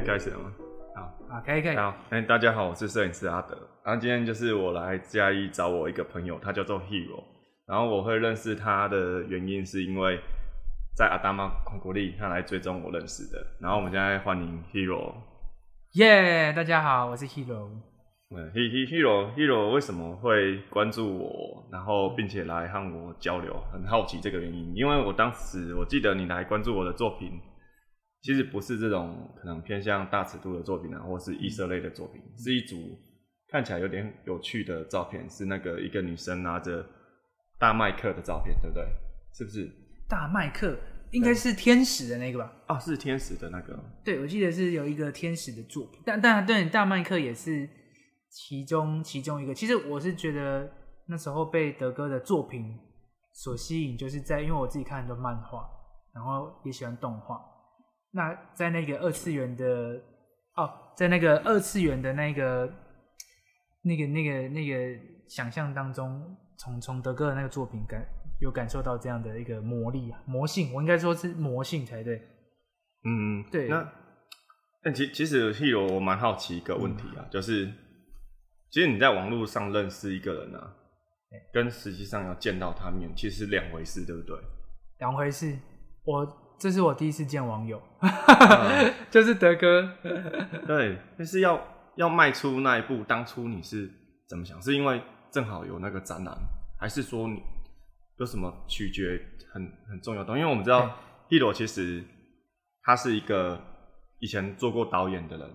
开始了吗？好，啊，可以可以。好，哎，大家好，我是摄影师阿德。然后今天就是我来嘉义找我一个朋友，他叫做 Hero。然后我会认识他的原因是因为在阿达玛孔国利，他来追踪我认识的。然后我们现在欢迎 Hero。耶，大家好，我是 Hero。嗯，He He Hero Hero 为什么会关注我，然后并且来和我交流？很好奇这个原因，因为我当时我记得你来关注我的作品。其实不是这种可能偏向大尺度的作品啊，或是异色类的作品，是一组看起来有点有趣的照片，是那个一个女生拿着大麦克的照片，对不对？是不是？大麦克应该是天使的那个吧？哦，是天使的那个。对，我记得是有一个天使的作品，但但对大麦克也是其中其中一个。其实我是觉得那时候被德哥的作品所吸引，就是在因为我自己看很多漫画，然后也喜欢动画。那在那个二次元的哦，在那个二次元的那个那个那个那个想象当中，从从德哥的那个作品感有感受到这样的一个魔力啊，魔性，我应该说是魔性才对。嗯，对。那但其其实 Hero 我蛮好奇一个问题啊，就是其实你在网络上认识一个人啊，跟实际上要见到他面，其实两回事，对不对？两回事，我。这是我第一次见网友，就是德哥。对，就是要要迈出那一步，当初你是怎么想？是因为正好有那个展览，还是说你有什么取决很很重要的？因为我们知道 Hero 其实他是一个以前做过导演的人。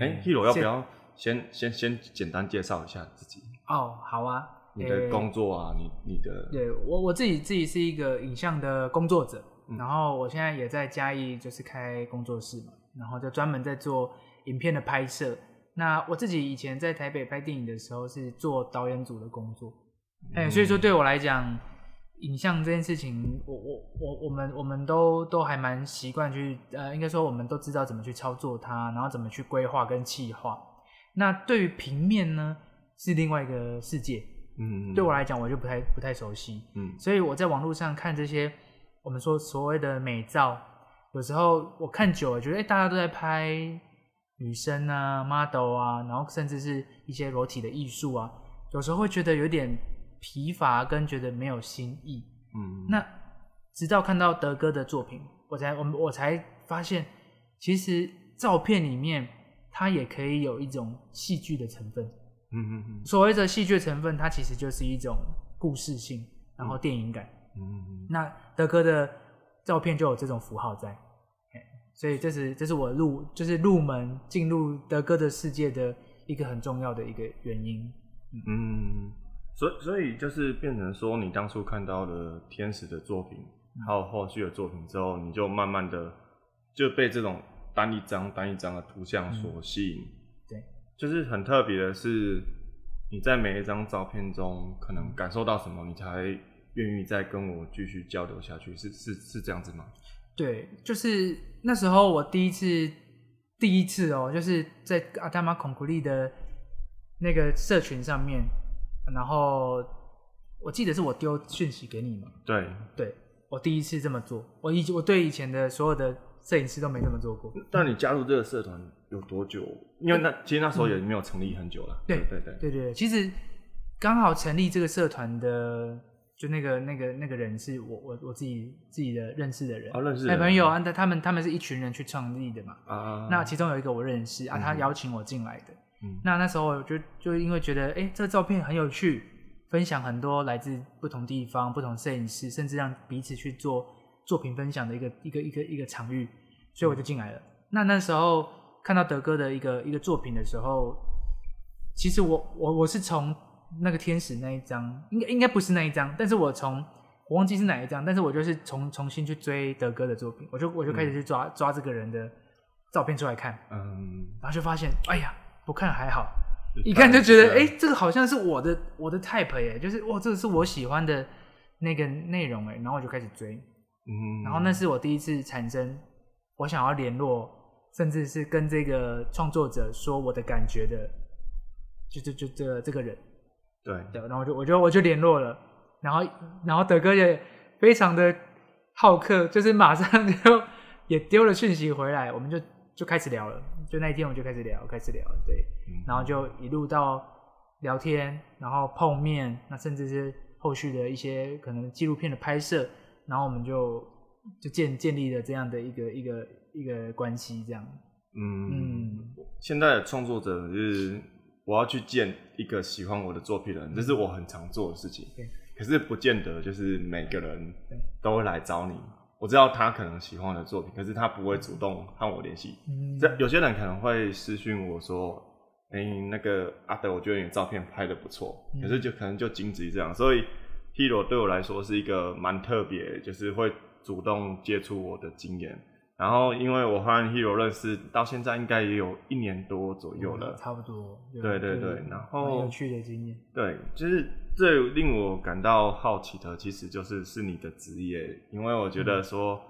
哎，Hero 要不要先先先简单介绍一下自己？哦，好啊，你的工作啊，你你的，对我我自己自己是一个影像的工作者。然后我现在也在嘉义，就是开工作室嘛，然后就专门在做影片的拍摄。那我自己以前在台北拍电影的时候是做导演组的工作，哎，所以说对我来讲，影像这件事情，我我我我们我们都都还蛮习惯去，呃，应该说我们都知道怎么去操作它，然后怎么去规划跟企划。那对于平面呢，是另外一个世界，嗯，对我来讲我就不太不太熟悉，嗯，所以我在网络上看这些。我们说所谓的美照，有时候我看久了，觉得哎，大家都在拍女生啊、model 啊，然后甚至是一些裸体的艺术啊，有时候会觉得有点疲乏，跟觉得没有新意。嗯，那直到看到德哥的作品，我才我们我才发现，其实照片里面它也可以有一种戏剧的成分。嗯嗯嗯，所谓的戏剧成分，它其实就是一种故事性，然后电影感。嗯，那德哥的照片就有这种符号在，所以这是这是我入就是入门进入德哥的世界的一个很重要的一个原因。嗯，所以所以就是变成说，你当初看到了天使的作品，还有后续的作品之后，你就慢慢的就被这种单一张单一张的图像所吸引。对，就是很特别的是，你在每一张照片中可能感受到什么，你才。愿意再跟我继续交流下去，是是是这样子吗？对，就是那时候我第一次第一次哦，就是在阿达玛孔古利的那个社群上面，然后我记得是我丢讯息给你嘛。对，对我第一次这么做，我以我对以前的所有的摄影师都没这么做过。但你加入这个社团有多久？因为那其实那时候也没有成立很久了。对对对对对，其实刚好成立这个社团的。就那个那个那个人是我我我自己自己的认识的人，啊认识的朋友啊，他他们他们是一群人去创立的嘛，啊那其中有一个我认识啊，他邀请我进来的，嗯，那那时候就就因为觉得哎这个照片很有趣，分享很多来自不同地方不同摄影师，甚至让彼此去做作品分享的一个一个一个一个场域，所以我就进来了。那那时候看到德哥的一个一个作品的时候，其实我我我是从。那个天使那一张，应该应该不是那一张，但是我从我忘记是哪一张，但是我就是重重新去追德哥的作品，我就我就开始去抓抓这个人的照片出来看，嗯，然后就发现，哎呀，不看还好，一看就觉得，哎，这个好像是我的我的 type 哎，就是哇，这个是我喜欢的那个内容哎，然后我就开始追，嗯，然后那是我第一次产生我想要联络，甚至是跟这个创作者说我的感觉的，就就就这这个人。对。对，然后我就我就我就联络了，然后然后德哥也非常的好客，就是马上就也丢了讯息回来，我们就就开始聊了，就那一天我们就开始聊，开始聊，对，然后就一路到聊天，然后碰面，那甚至是后续的一些可能纪录片的拍摄，然后我们就就建建立了这样的一个一个一个关系，这样。嗯，现在的创作者就是我要去见一个喜欢我的作品的人，这是我很常做的事情。对，可是不见得就是每个人都会来找你。我知道他可能喜欢我的作品，可是他不会主动和我联系。嗯，这有些人可能会私讯我说：“哎，那个阿德，我觉得你照片拍的不错。”可是就可能就仅止于这样。所以 Hero 对我来说是一个蛮特别，就是会主动接触我的经验。然后，因为我和 Hero 认识到现在，应该也有一年多左右了，差不多。对对对，然后有趣的经验。对，就是最令我感到好奇的，其实就是是你的职业，因为我觉得说，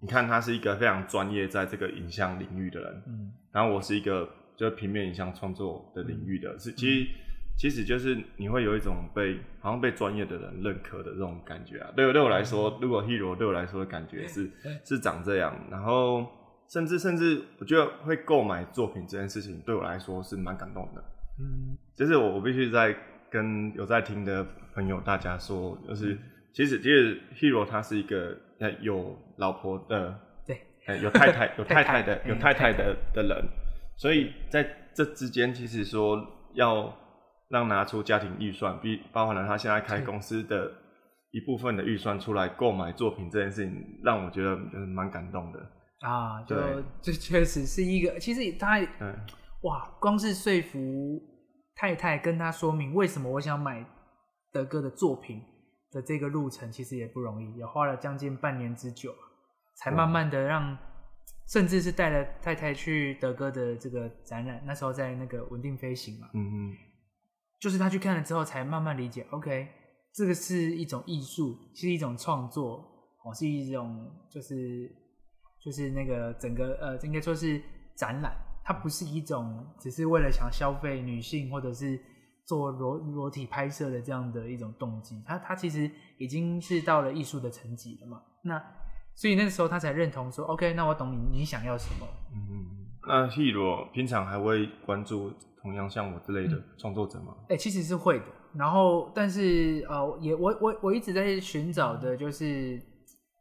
你看他是一个非常专业在这个影像领域的人，嗯，然后我是一个就是平面影像创作的领域的，是其实。其实就是你会有一种被好像被专业的人认可的这种感觉啊。对对我来说，如果 hero 对我来说的感觉是是长这样，然后甚至甚至我觉得会购买作品这件事情对我来说是蛮感动的。嗯，就是我我必须在跟有在听的朋友大家说，就是其实其实 hero 他是一个有老婆的，对，有太太有 太太的有太太的的人，所以在这之间其实说要。让拿出家庭预算，比包含了他现在开公司的一部分的预算出来购买作品这件事情，让我觉得蛮感动的啊。就这确实是一个，其实他哇，光是说服太太跟他说明为什么我想买德哥的作品的这个路程，其实也不容易，也花了将近半年之久，才慢慢的让，甚至是带了太太去德哥的这个展览，那时候在那个稳定飞行嘛，嗯嗯。就是他去看了之后，才慢慢理解。OK，这个是一种艺术，是一种创作，哦，是一种就是就是那个整个呃，应该说是展览。它不是一种只是为了想消费女性或者是做裸裸体拍摄的这样的一种动机。他他其实已经是到了艺术的层级了嘛。那所以那个时候他才认同说，OK，那我懂你，你想要什么？嗯，那 Hero 平常还会关注。同样像我之类的创作者吗？哎，其实是会的。然后，但是呃，也我我我一直在寻找的，就是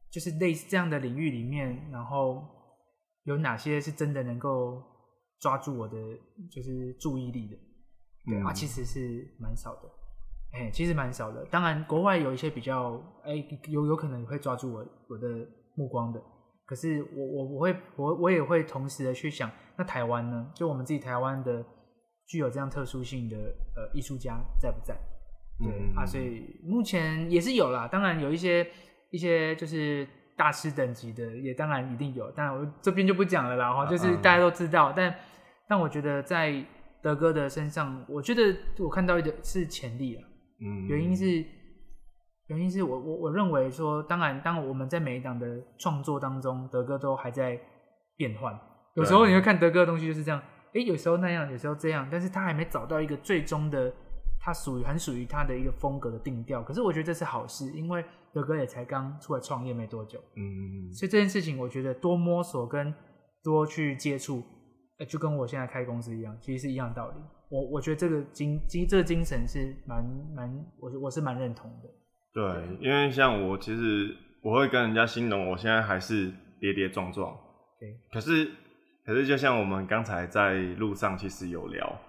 就是类似这样的领域里面，然后有哪些是真的能够抓住我的就是注意力的？对啊，其实是蛮少的。哎，其实蛮少的。当然，国外有一些比较哎有有可能会抓住我我的目光的。可是我我我会我我也会同时的去想，那台湾呢？就我们自己台湾的。具有这样特殊性的呃艺术家在不在？对啊，所以目前也是有啦。当然有一些一些就是大师等级的，也当然一定有。但我这边就不讲了啦，哈，就是大家都知道。但但我觉得在德哥的身上，我觉得我看到的是潜力啊。嗯，原因是原因是我我我认为说，当然当我们在每一档的创作当中，德哥都还在变换。有时候你会看德哥的东西就是这样。哎，有时候那样，有时候这样，但是他还没找到一个最终的，他属于很属于他的一个风格的定调。可是我觉得这是好事，因为德哥也才刚出来创业没多久，嗯，所以这件事情我觉得多摸索跟多去接触，就跟我现在开公司一样，其实是一样道理。我我觉得这个精精这个精神是蛮蛮，我我是蛮认同的。对，因为像我其实我会跟人家形容，我现在还是跌跌撞撞，对，可是。可是，就像我们刚才在路上其实有聊，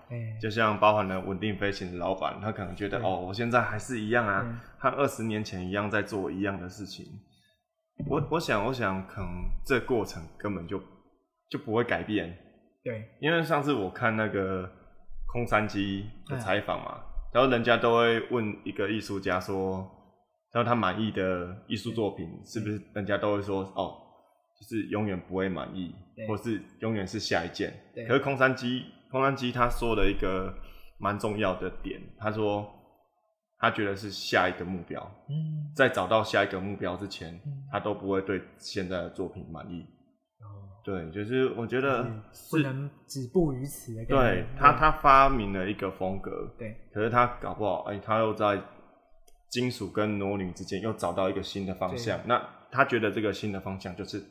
就像包含了稳定飞行的老板，他可能觉得哦，我现在还是一样啊，和二十年前一样在做一样的事情。我我想，我想，可能这过程根本就就不会改变。对，因为上次我看那个空山鸡的采访嘛，然后人家都会问一个艺术家说，然后他满意的艺术作品是不是？人家都会说哦。就是永远不会满意，或是永远是下一件。可是空山鸡，空山鸡他说了一个蛮重要的点，他说他觉得是下一个目标。嗯，在找到下一个目标之前，他都不会对现在的作品满意。哦，对，就是我觉得不能止步于此。对他，他发明了一个风格。对，可是他搞不好，哎，他又在金属跟裸女之间又找到一个新的方向。那他觉得这个新的方向就是。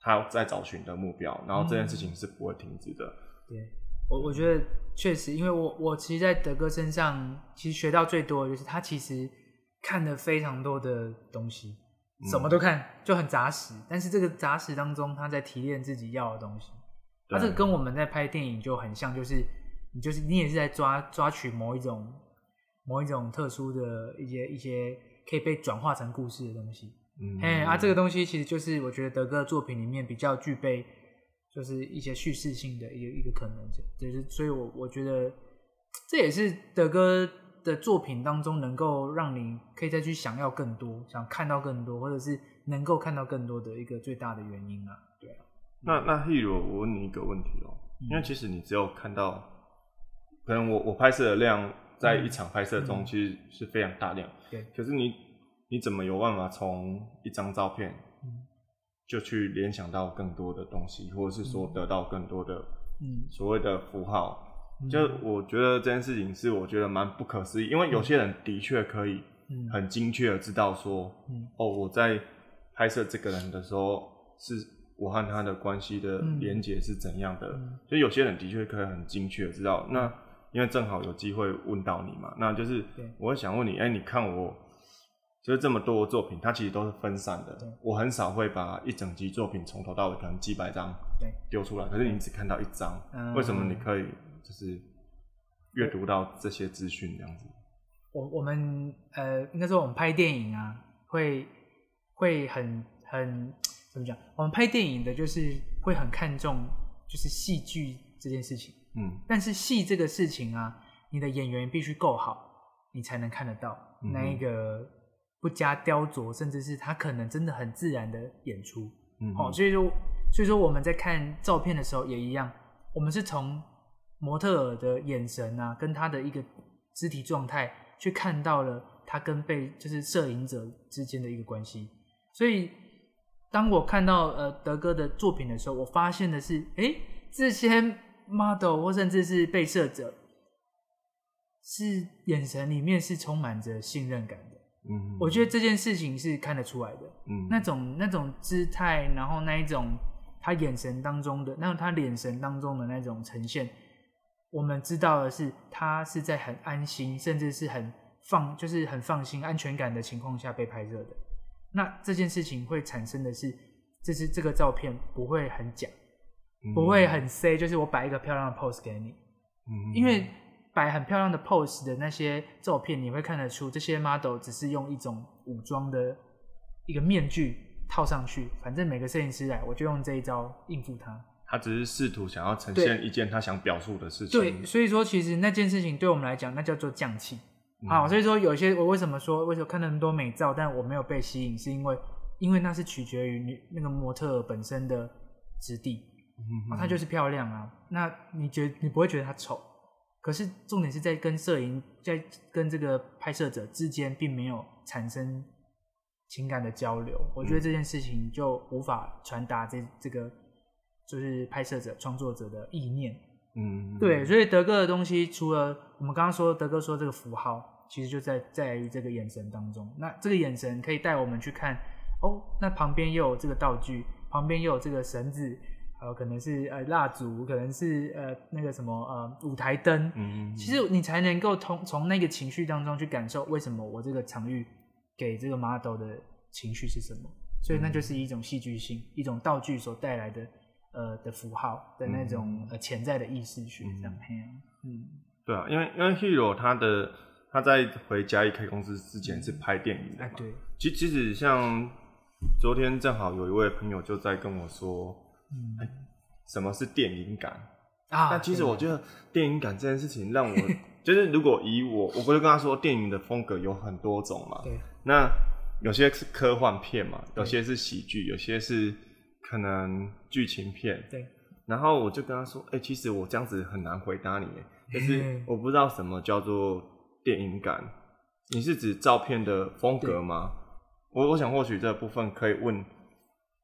他在找寻的目标，然后这件事情是不会停止的。对我，我觉得确实，因为我我其实，在德哥身上，其实学到最多的就是他其实看了非常多的东西，什么都看，就很杂食。但是这个杂食当中，他在提炼自己要的东西。他这个跟我们在拍电影就很像，就是你就是你也是在抓抓取某一种某一种特殊的一些一些可以被转化成故事的东西。嗯，哎啊，这个东西其实就是我觉得德哥的作品里面比较具备，就是一些叙事性的一个一个可能性，就是所以我我觉得这也是德哥的作品当中能够让你可以再去想要更多，想看到更多，或者是能够看到更多的一个最大的原因啊。对啊，那那 Hero，我问你一个问题哦，因为其实你只有看到，可能我我拍摄的量在一场拍摄中其实是非常大量，对，可是你你怎么有办法从一张照片，就去联想到更多的东西，或者是说得到更多的，嗯，所谓的符号？就我觉得这件事情是我觉得蛮不可思议，因为有些人的确可以很精确的知道说，哦，我在拍摄这个人的时候，是我和他的关系的连接是怎样的。所以有些人的确可以很精确的知道。那因为正好有机会问到你嘛，那就是我会想问你，哎，你看我。就是这么多作品，它其实都是分散的。我很少会把一整集作品从头到尾可能几百张丢出来，可是你只看到一张，为什么你可以就是阅读到这些资讯这样子？我我们呃，应该说我们拍电影啊，会会很很怎么讲？我们拍电影的就是会很看重就是戏剧这件事情。嗯，但是戏这个事情啊，你的演员必须够好，你才能看得到那一个。不加雕琢，甚至是他可能真的很自然的演出，嗯哦，所以说，所以说我们在看照片的时候也一样，我们是从模特儿的眼神啊，跟他的一个肢体状态，去看到了他跟被就是摄影者之间的一个关系。所以，当我看到呃德哥的作品的时候，我发现的是，哎，这些 model 或甚至是被摄者，是眼神里面是充满着信任感的。嗯，我觉得这件事情是看得出来的，嗯，那种那种姿态，然后那一种他眼神当中的，那种他眼神当中的那种呈现，我们知道的是，他是在很安心，甚至是很放，就是很放心、安全感的情况下被拍摄的。那这件事情会产生的是，这是这个照片不会很假，不会很 C，就是我摆一个漂亮的 pose 给你，嗯，因为。摆很漂亮的 pose 的那些照片，你会看得出这些 model 只是用一种武装的一个面具套上去。反正每个摄影师来，我就用这一招应付他。他只是试图想要呈现一件他想表述的事情。对，所以说其实那件事情对我们来讲，那叫做降气。好，所以说有些我为什么说为什么看那么多美照，但我没有被吸引，是因为因为那是取决于你那个模特本身的质地，啊，它就是漂亮啊。那你觉你不会觉得它丑？可是重点是在跟摄影在跟这个拍摄者之间，并没有产生情感的交流。我觉得这件事情就无法传达这这个就是拍摄者创作者的意念。嗯，对。所以德哥的东西，除了我们刚刚说德哥说这个符号，其实就在在于这个眼神当中。那这个眼神可以带我们去看哦，那旁边又有这个道具，旁边又有这个绳子。呃，可能是呃蜡烛，可能是呃那个什么呃舞台灯，嗯，其实你才能够从从那个情绪当中去感受为什么我这个场域给这个 model 的情绪是什么，所以那就是一种戏剧性，一种道具所带来的呃的符号的那种呃潜在的意识学这样，嗯，对啊，因为因为 Hero 他的他在回嘉义开公司之前是拍电影的嘛，对，其其实像昨天正好有一位朋友就在跟我说。嗯，什么是电影感啊？那其实我觉得电影感这件事情让我 就是，如果以我，我不是跟他说，电影的风格有很多种嘛。对。那有些是科幻片嘛，有些是喜剧，有些是可能剧情片。对。然后我就跟他说，哎，其实我这样子很难回答你，就是我不知道什么叫做电影感。你是指照片的风格吗？我我想或许这部分可以问。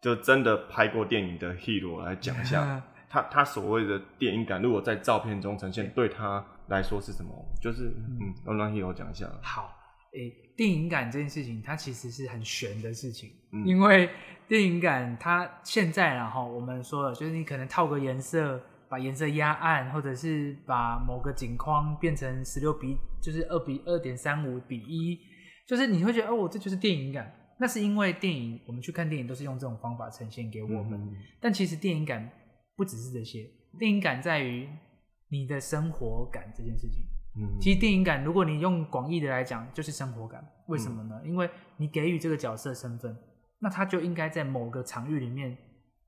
就真的拍过电影的 hero 来讲一下，他他所谓的电影感，如果在照片中呈现，对他来说是什么？就是嗯，让让 hero 讲一下。好，诶，电影感这件事情，它其实是很玄的事情，嗯、因为电影感它现在然后我们说了，就是你可能套个颜色，把颜色压暗，或者是把某个景框变成十六比，就是二比二点三五比一，就是你会觉得哦，这就是电影感。那是因为电影我们去看电影都是用这种方法呈现给我们，嗯但其实电影感不只是这些，电影感在于你的生活感这件事情。嗯，其实电影感，如果你用广义的来讲，就是生活感。为什么呢？因为你给予这个角色身份，那他就应该在某个场域里面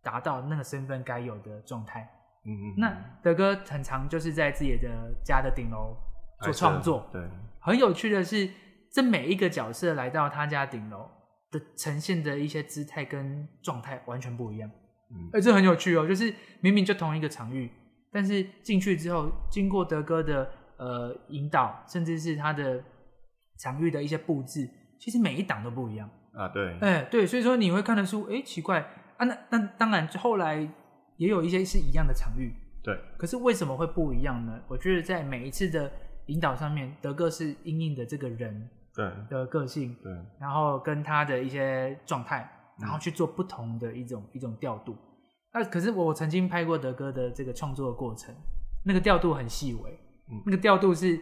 达到那个身份该有的状态。嗯嗯，那德哥很常就是在自己的家的顶楼做创作。对，很有趣的是，这每一个角色来到他家顶楼的呈现的一些姿态跟状态完全不一样。嗯哎，这很有趣哦，就是明明就同一个场域，但是进去之后，经过德哥的呃引导，甚至是他的场域的一些布置，其实每一档都不一样。啊对，哎，对，所以说你会看得出，哎，奇怪啊，那那当然后来也有一些是一样的场域，对，可是为什么会不一样呢？我觉得在每一次的引导上面，德哥是因应的这个人对，的个性，对，然后跟他的一些状态，嗯然后去做不同的一种、一种调度。那可是我曾经拍过德哥的这个创作的过程，那个调度很细微，嗯那个调度是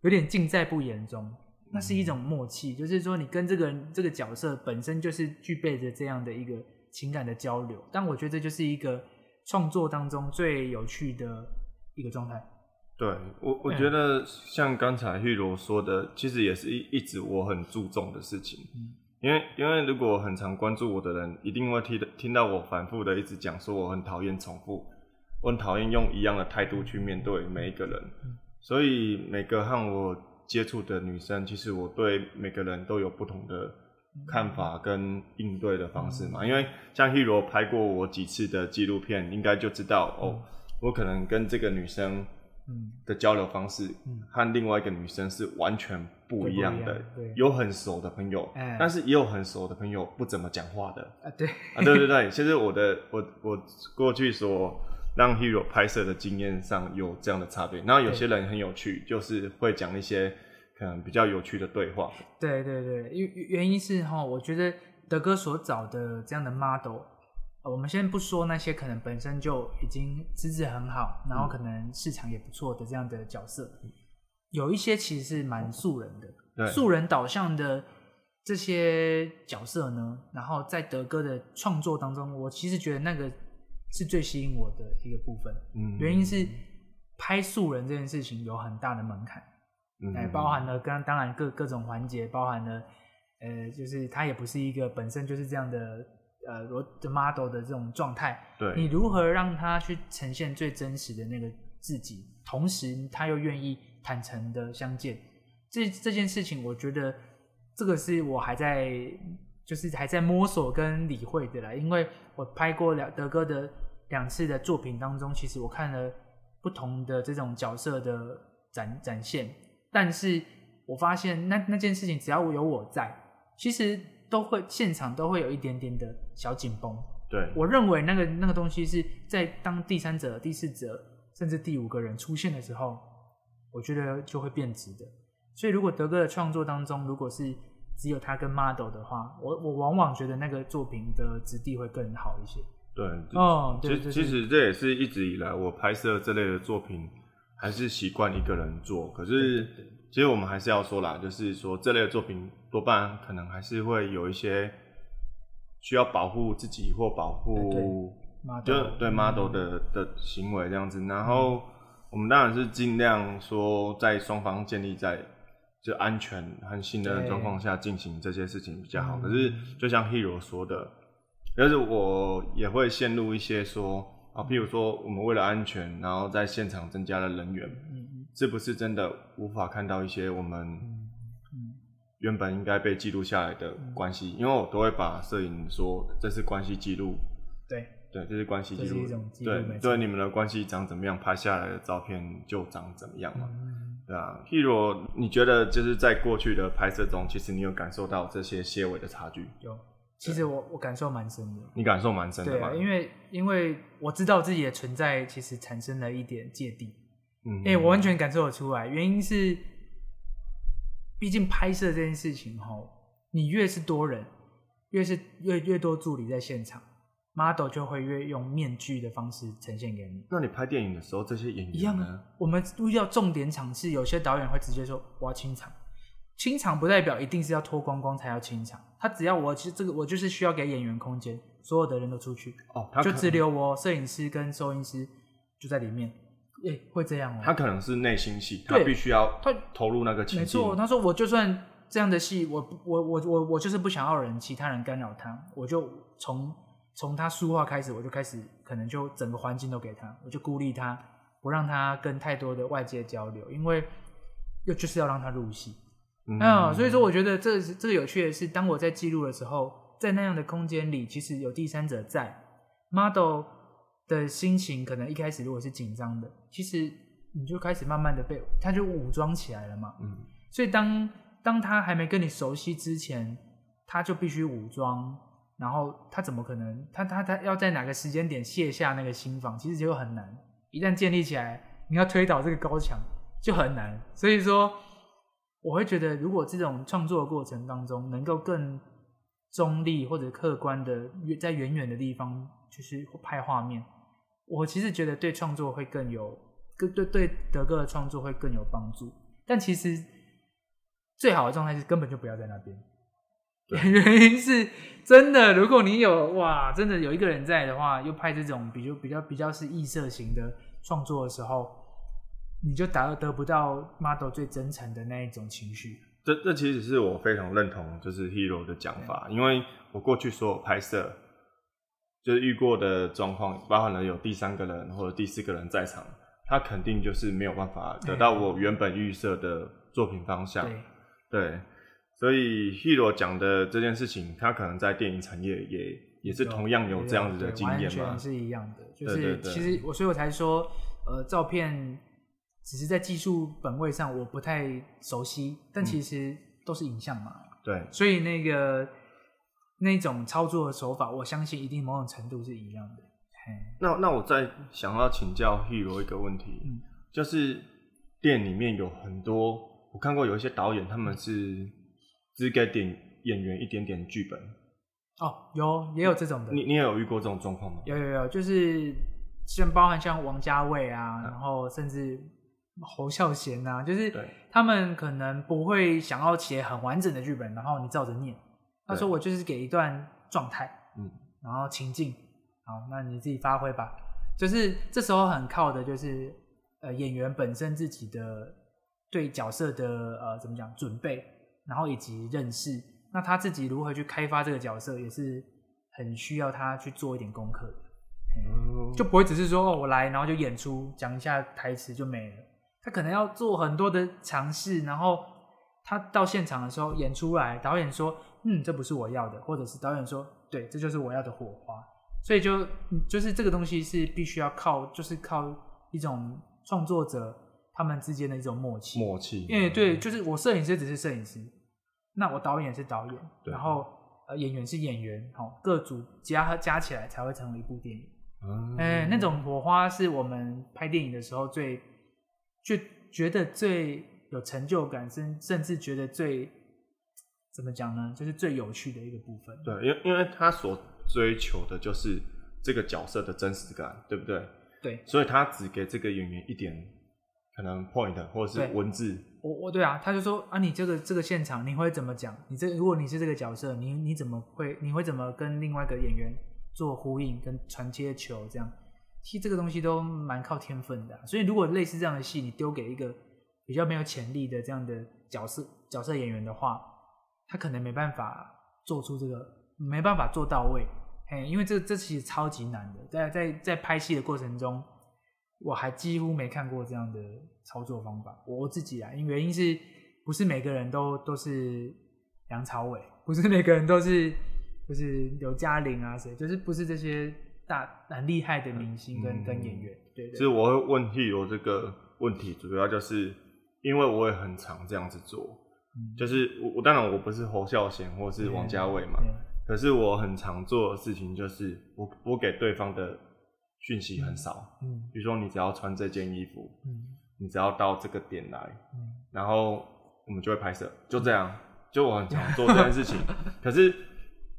有点尽在不言中。那是一嗯种默契，就是说你跟这个人这个角色本身就是具备着这样的一个情感的交流。但我觉得这就是一个创作当中最有趣的一个状态。对我，我嗯觉得像刚才玉罗说的，其实也是一一直我很注重的事情。嗯因为因为如果很常关注我的人，一定会听听到我反复的一直讲说我很讨厌重复，我很讨厌用一样的态度去面对每一个人。嗯所以每个和我接触的女生，其实我对每个人都有不同的看法跟应对的方式嘛。因为像 Hero 拍过我几次的纪录片，应该就知道哦，我可能跟这个女生嗯，的交流方式嗯和另外一个女生是完全不一样的对。有很熟的朋友哎，但是也有很熟的朋友不怎么讲话的啊，对，啊。对对对，其实我的我我过去所让 Hero 拍摄的经验上有这样的差别。然后有些人很有趣，就是会讲一些可能比较有趣的对话。对对对，因原因是哈，我觉得德哥所找的这样的 model，呃我们先不说那些可能本身就已经资质很好，然后可能市场也不错的这样的角色，有一些其实是蛮素人的，素人导向的这些角色呢，然后在德哥的创作当中，我其实觉得那个是最吸引我的一个部分，嗯，原因是拍素人这件事情有很大的门槛。嗯哎，包含了刚当然各各种环节，包含了呃，就是它也不是一个本身就是这样的呃罗的 model 的这种状态，你如何让他去呈现最真实的那个自己，同时他又愿意坦诚的相见，这这件事情，我觉得这个是我还在就是还在摸索跟理会的啦，因为我拍过两德哥的两次的作品当中，其实我看了不同的这种角色的展展现，但是我发现那那件事情只要有我在，其实都会现场都会有一点点的小紧绷。对，我认为那个那个东西是在当第三者、第四者甚至第五个人出现的时候，我觉得就会变质的。所以如果德哥的创作当中，如果是只有他跟 model 的话，我我往往觉得那个作品的质地会更好一些。对，哦，其实其实这也是一直以来我拍摄这类的作品，还是习惯一个人做。可是，其实我们还是要说啦，就是说这类的作品多半可能还是会有一些需要保护自己或保护就对 model 的的行为这样子。然后我们当然是尽量说在双方建立在就安全和信任的状况下进行这些事情比较好。嗯可是就像 Hero 说的，但是我也会陷入一些说啊，譬如说我们为了安全，然后在现场增加了人员，是不是真的无法看到一些我们嗯原本应该被记录下来的关系？因为我都会把摄影说这是关系记录，对，对，这是关系记录对错对，你们的关系长怎么样，拍下来的照片就长怎么样嘛。嗯对啊，Hero，你觉得就是在过去的拍摄中，其实你有感受到这些些微的差距？有。其实我我感受蛮深的。你感受蛮深的对？因为因为我知道自己的存在，其实产生了一点芥蒂。嗯，哎、我完全感受得出来，原因是，毕竟拍摄这件事情哈，你越是多人，越是越越多助理在现场，model 就会越用面具的方式呈现给你。那你拍电影的时候，这些演员一样呢啊？，我们遇到重点场次，有些导演会直接说我要清场，清场不代表一定是要脱光光才要清场，他只要我其实这个我就是需要给演员空间，所有的人都出去，哦，他就只留我摄影师跟收音师就在里面，诶、会这样哦、他可能是内心戏，他必须要他投入那个情境。没错，他说我就算这样的戏，我我我我我就是不想要人其他人干扰他，我就从从他说话开始，我就开始可能就整个环境都给他，我就孤立他，不让他跟太多的外界交流，因为又就是要让他入戏。嗯啊、所以说我觉得这这个有趣的是，当我在记录的时候，在那样的空间里，其实有第三者在，model 的心情可能一开始如果是紧张的，其实你就开始慢慢的被他就武装起来了嘛。嗯，所以当当他还没跟你熟悉之前，他就必须武装，然后他怎么可能？他他他要在哪个时间点卸下那个心防，其实就很难。一旦建立起来，你要推倒这个高墙就很难。所以说，我会觉得，如果这种创作的过程当中能够更中立或者客观的在远远的地方，就是拍画面，我其实觉得对创作会更有，更对对德哥的创作会更有帮助。但其实最好的状态是根本就不要在那边。原因是真的，如果你有哇，真的有一个人在的话，又拍这种比较比较比较是异色型的创作的时候，你就达得不到 model 最真诚的那一种情绪。这这其实是我非常认同，就是 Hero 的讲法，因为我过去所有拍摄，就是遇过的状况，包含了有第三个人或者第四个人在场，他肯定就是没有办法得到我原本预设的作品方向。对，对，所以 Hero 讲的这件事情，他可能在电影产业也也是同样有这样子的对经验嘛。是一样的。就是其实我，所以我才说，呃，照片只是在技术本位上我不太熟悉，但其实都是影像嘛，对，所以那个那种操作的手法，我相信一定某种程度是一样的。嘿那那我再想要请教 Hero 一个问题，嗯就是店里面有很多，我看过有一些导演他们是只给点演员一点点剧本，哦，有也有这种的，你你也有遇过这种状况吗？有有有，就是像包含像王家卫啊，嗯然后甚至侯孝贤啊，就是对他们可能不会想要写很完整的剧本，然后你照着念。他说我就是给一段状态，嗯，然后情境，好，那你自己发挥吧。就是这时候很靠的就是呃演员本身自己的对角色的呃怎么讲准备，然后以及认识。那他自己如何去开发这个角色，也是很需要他去做一点功课的。嗯就不会只是说哦，我来然后就演出讲一下台词就没了。他可能要做很多的尝试，然后他到现场的时候演出来，导演说嗯这不是我要的，或者是导演说对这就是我要的火花。所以就嗯就是这个东西是必须要靠，就是靠一种创作者他们之间的一种默契。默契，因为对，就是我摄影师只是摄影师，那我导演是导演，然后呃演员是演员，好、各组加加起来才会成为一部电影。嗯，哎、那种火花是我们拍电影的时候最，就觉得最有成就感，甚甚至觉得最怎么讲呢？就是最有趣的一个部分。对，因为因为他所追求的就是这个角色的真实感，对不对？对所以他只给这个演员一点可能 point 或者是文字，我我对啊，他就说啊，你这个这个现场你会怎么讲？你这如果你是这个角色，你你怎么会你会怎么跟另外一个演员做呼应跟传接球这样？其实这个东西都蛮靠天分的啊、所以如果类似这样的戏，你丢给一个比较没有潜力的这样的角色角色演员的话，他可能没办法做出这个，没办法做到位。嘿，因为这这其实超级难的，在在在拍戏的过程中，我还几乎没看过这样的操作方法。我自己啊，因原因是不是每个人都都是梁朝伟，不是每个人都是就是刘嘉玲啊，谁就是不是这些大很厉害的明星跟、嗯跟演员，对其实我会问 Hero 这个问题，主要就是因为我也很常这样子做，嗯。就是我我当然我不是侯孝贤或是王家卫嘛，对可是我很常做的事情就是我我给对方的讯息很少，嗯。比如说你只要穿这件衣服，嗯。你只要到这个点来，嗯。然后我们就会拍摄，就这样，就我很常做这件事情。可是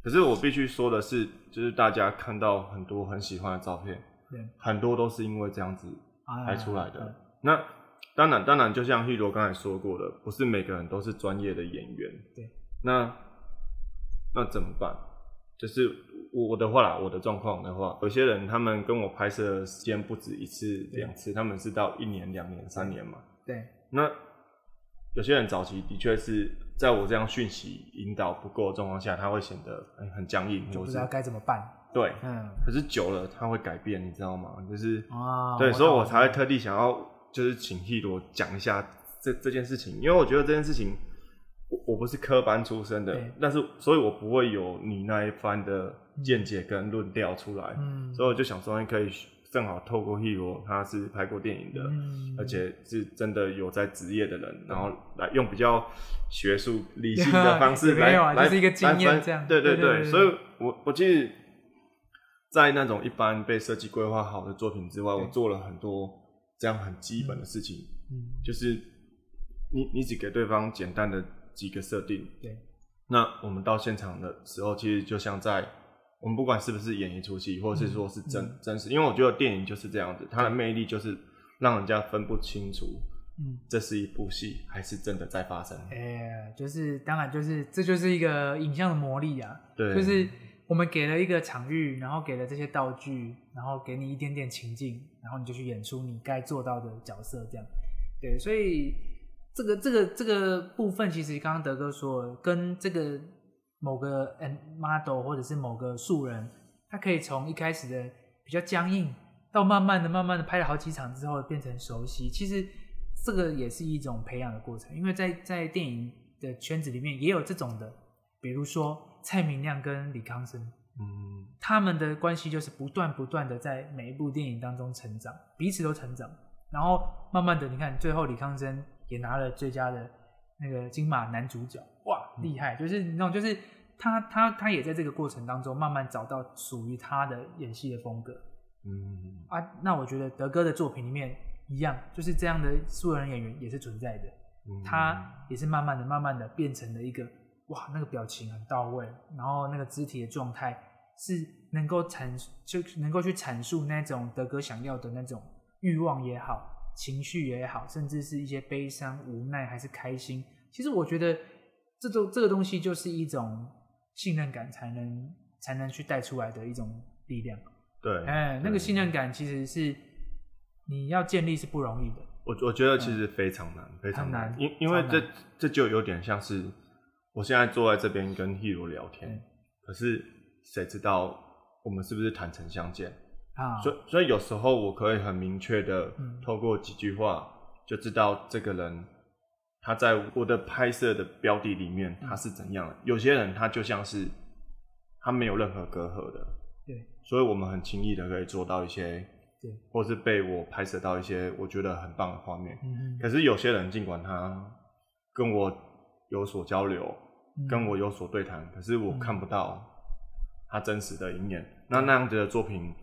可是我必须说的是，就是大家看到很多很喜欢的照片，很多都是因为这样子啊拍出来的。嗯那当然，当然，就像玉罗刚才说过的，不是每个人都是专业的演员。对，那那怎么办？就是我我的话啦，我的状况的话，有些人他们跟我拍摄的时间不止一次两次，他们是到一年、两年、三年嘛。对，那有些人早期的确是在我这样讯息引导不够的状况下，他会显得哎很僵硬，或是就不知道该怎么办。对。嗯，可是久了他会改变，你知道吗？就是啊，对，所以我才会特地想要就是请 h 罗讲一下这这件事情，因为我觉得这件事情我我不是科班出身的对，但是所以我不会有你那一番的见解跟论调出来，嗯，所以我就想说，你可以正好透过 h 罗，他是拍过电影的，嗯而且是真的有在职业的人，然后来用比较学术理性的 方式来来一个经验这样对对对对对所以我我其实，在那种一般被设计规划好的作品之外，我做了很多这样很基本的事情，嗯，就是你你只给对方简单的几个设定，对，那我们到现场的时候，其实就像在我们不管是不是演一出戏，或者是说是真、嗯真实，因为我觉得电影就是这样子，它的魅力就是让人家分不清楚，嗯，这是一部戏还是真的在发生。哎、就是当然就是这就是一个影像的魔力啊，对，就是我们给了一个场域，然后给了这些道具，然后给你一点点情境，然后你就去演出你该做到的角色，这样。对，所以这个这个这个部分，其实刚刚德哥说，跟这个某个嗯 model 或者是某个素人，他可以从一开始的比较僵硬，到慢慢的、慢慢的拍了好几场之后变成熟悉。其实这个也是一种培养的过程，因为在在电影的圈子里面也有这种的，比如说蔡明亮跟李康生，嗯，他们的关系就是不断不断的在每一部电影当中成长，彼此都成长，然后慢慢的，你看最后李康生也拿了最佳的那个金马男主角，哇，厉害！就是那种就是他他他也在这个过程当中慢慢找到属于他的演戏的风格嗯，啊。那我觉得德哥的作品里面一样，就是这样的素人演员也是存在的，嗯他也是慢慢的、慢慢的变成了一个哇，那个表情很到位，然后那个肢体的状态是能够阐就能够去阐述那种德哥想要的那种欲望也好、情绪也好，甚至是一些悲伤、无奈还是开心。其实我觉得这种这个东西就是一种信任感才能才能去带出来的一种力量。对，哎，那个信任感其实是你要建立是不容易的。我我觉得其实非常难，非常很难因因为这这就有点像是我现在坐在这边跟 Hero 聊天嗯，可是谁知道我们是不是坦诚相见？啊，所以所以有时候我可以很明确的嗯透过几句话就知道这个人他在我的拍摄的标的里面嗯他是怎样的。有些人他就像是他没有任何隔阂的，对所以我们很轻易的可以做到一些，对，或是被我拍摄到一些我觉得很棒的画面。嗯可是有些人尽管他跟我有所交流，嗯。跟我有所对谈，可是我嗯看不到他真实的一面。那那样子的作品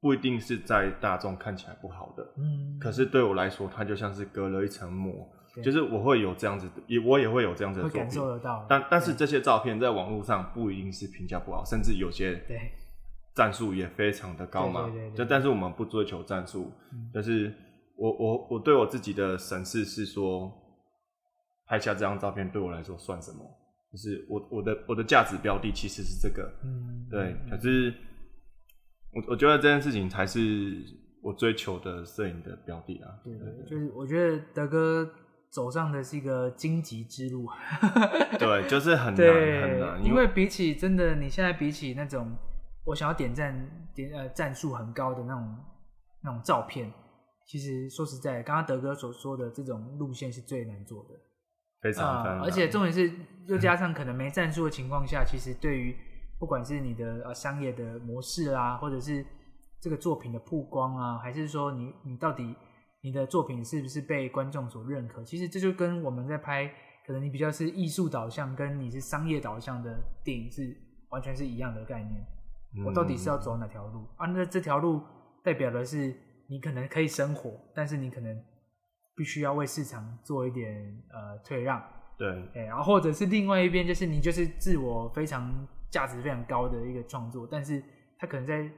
不一定是在大众看起来不好的，嗯，可是对我来说，它就像是隔了一层膜，就是我会有这样子的，也我也会有这样子的作品。受得到，但但是这些照片在网络上不一定是评价不好，甚至有些对。战术也非常的高嘛。就但是我们不追求战术，嗯。就是我我我对我自己的审视是说，拍下这张照片对我来说算什么？就是我我的我的价值标的其实是这个，嗯，对。嗯可是我我觉得这件事情才是我追求的摄影的标的啊。对就是我觉得德哥走上的是一个荆棘之路，对，就是很难很对，难，因为比起真的，你现在比起那种我想要点赞点呃赞数很高的那种那种照片，其实说实在，刚刚德哥所说的这种路线是最难做的。啊，难而且重点是，又加上可能没战术的情况下，其实对于不管是你的呃商业的模式啊，或者是这个作品的曝光啊，还是说你你到底你的作品是不是被观众所认可，其实这就跟我们在拍可能你比较是艺术导向，跟你是商业导向的电影是完全是一样的概念。我到底是要走哪条路啊？那这条路代表的是你可能可以生活，但是你可能必须要为市场做一点呃退让，对，哎，然后或者是另外一边，就是你就是自我非常价值非常高的一个创作，但是它可能在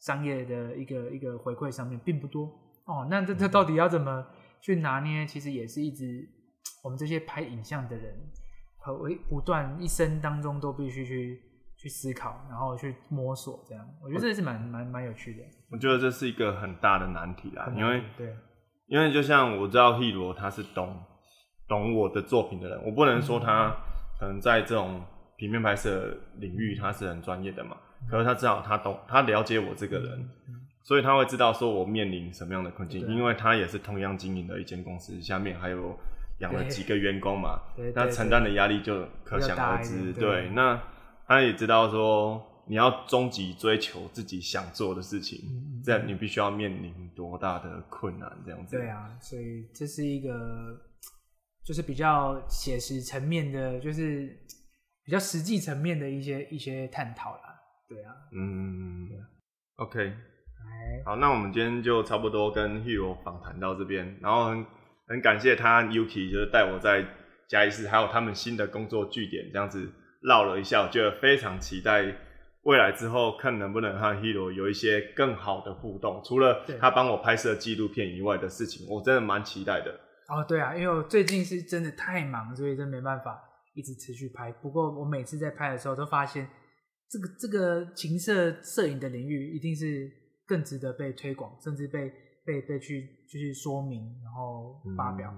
商业的一个一个回馈上面并不多哦。那这这到底要怎么去拿捏？其实也是一直我们这些拍影像的人和为不断一生当中都必须去去思考，然后去摸索。这样，我觉得这是蛮蛮蛮有趣的。我觉得这是一个很大的难题啦，因为对，因为就像我知道 e r o 他是懂。懂我的作品的人，我不能说他可能在这种平面拍摄领域他是很专业的嘛，可是他知道他懂，他了解我这个人，所以他会知道说我面临什么样的困境，因为他也是同样经营的一间公司，下面还有养了几个员工嘛，那承担的压力就可想而知。对，那他也知道说你要终极追求自己想做的事情，这样你必须要面临多大的困难，这样子。对啊，所以这是一个。就是比较写实层面的，就是比较实际层面的一些一些探讨啦。对啊，嗯，OK，好，那我们今天就差不多跟 Hero 访谈到这边，然后很很感谢他 Yuki 就是带我在嘉义市还有他们新的工作据点这样子绕了一下，我觉得非常期待未来之后看能不能和 Hero 有一些更好的互动，除了他帮我拍摄纪录片以外的事情，我真的蛮期待的。哦，对啊，因为我最近是真的太忙，所以真没办法一直持续拍。不过我每次在拍的时候，都发现这个这个情色摄影的领域一定是更值得被推广，甚至被被被去就是说明，然后发表。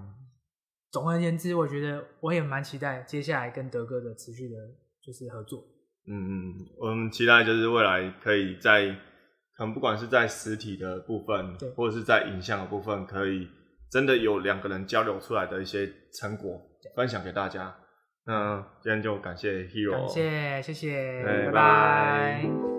总而言之，我觉得我也蛮期待接下来跟德哥的持续的就是合作。嗯嗯，我们期待就是未来可以在可能不管是在实体的部分，或者是在影像的部分，可以。真的有两个人交流出来的一些成果分享给大家，那今天就感谢 Hero，感谢谢谢，拜拜。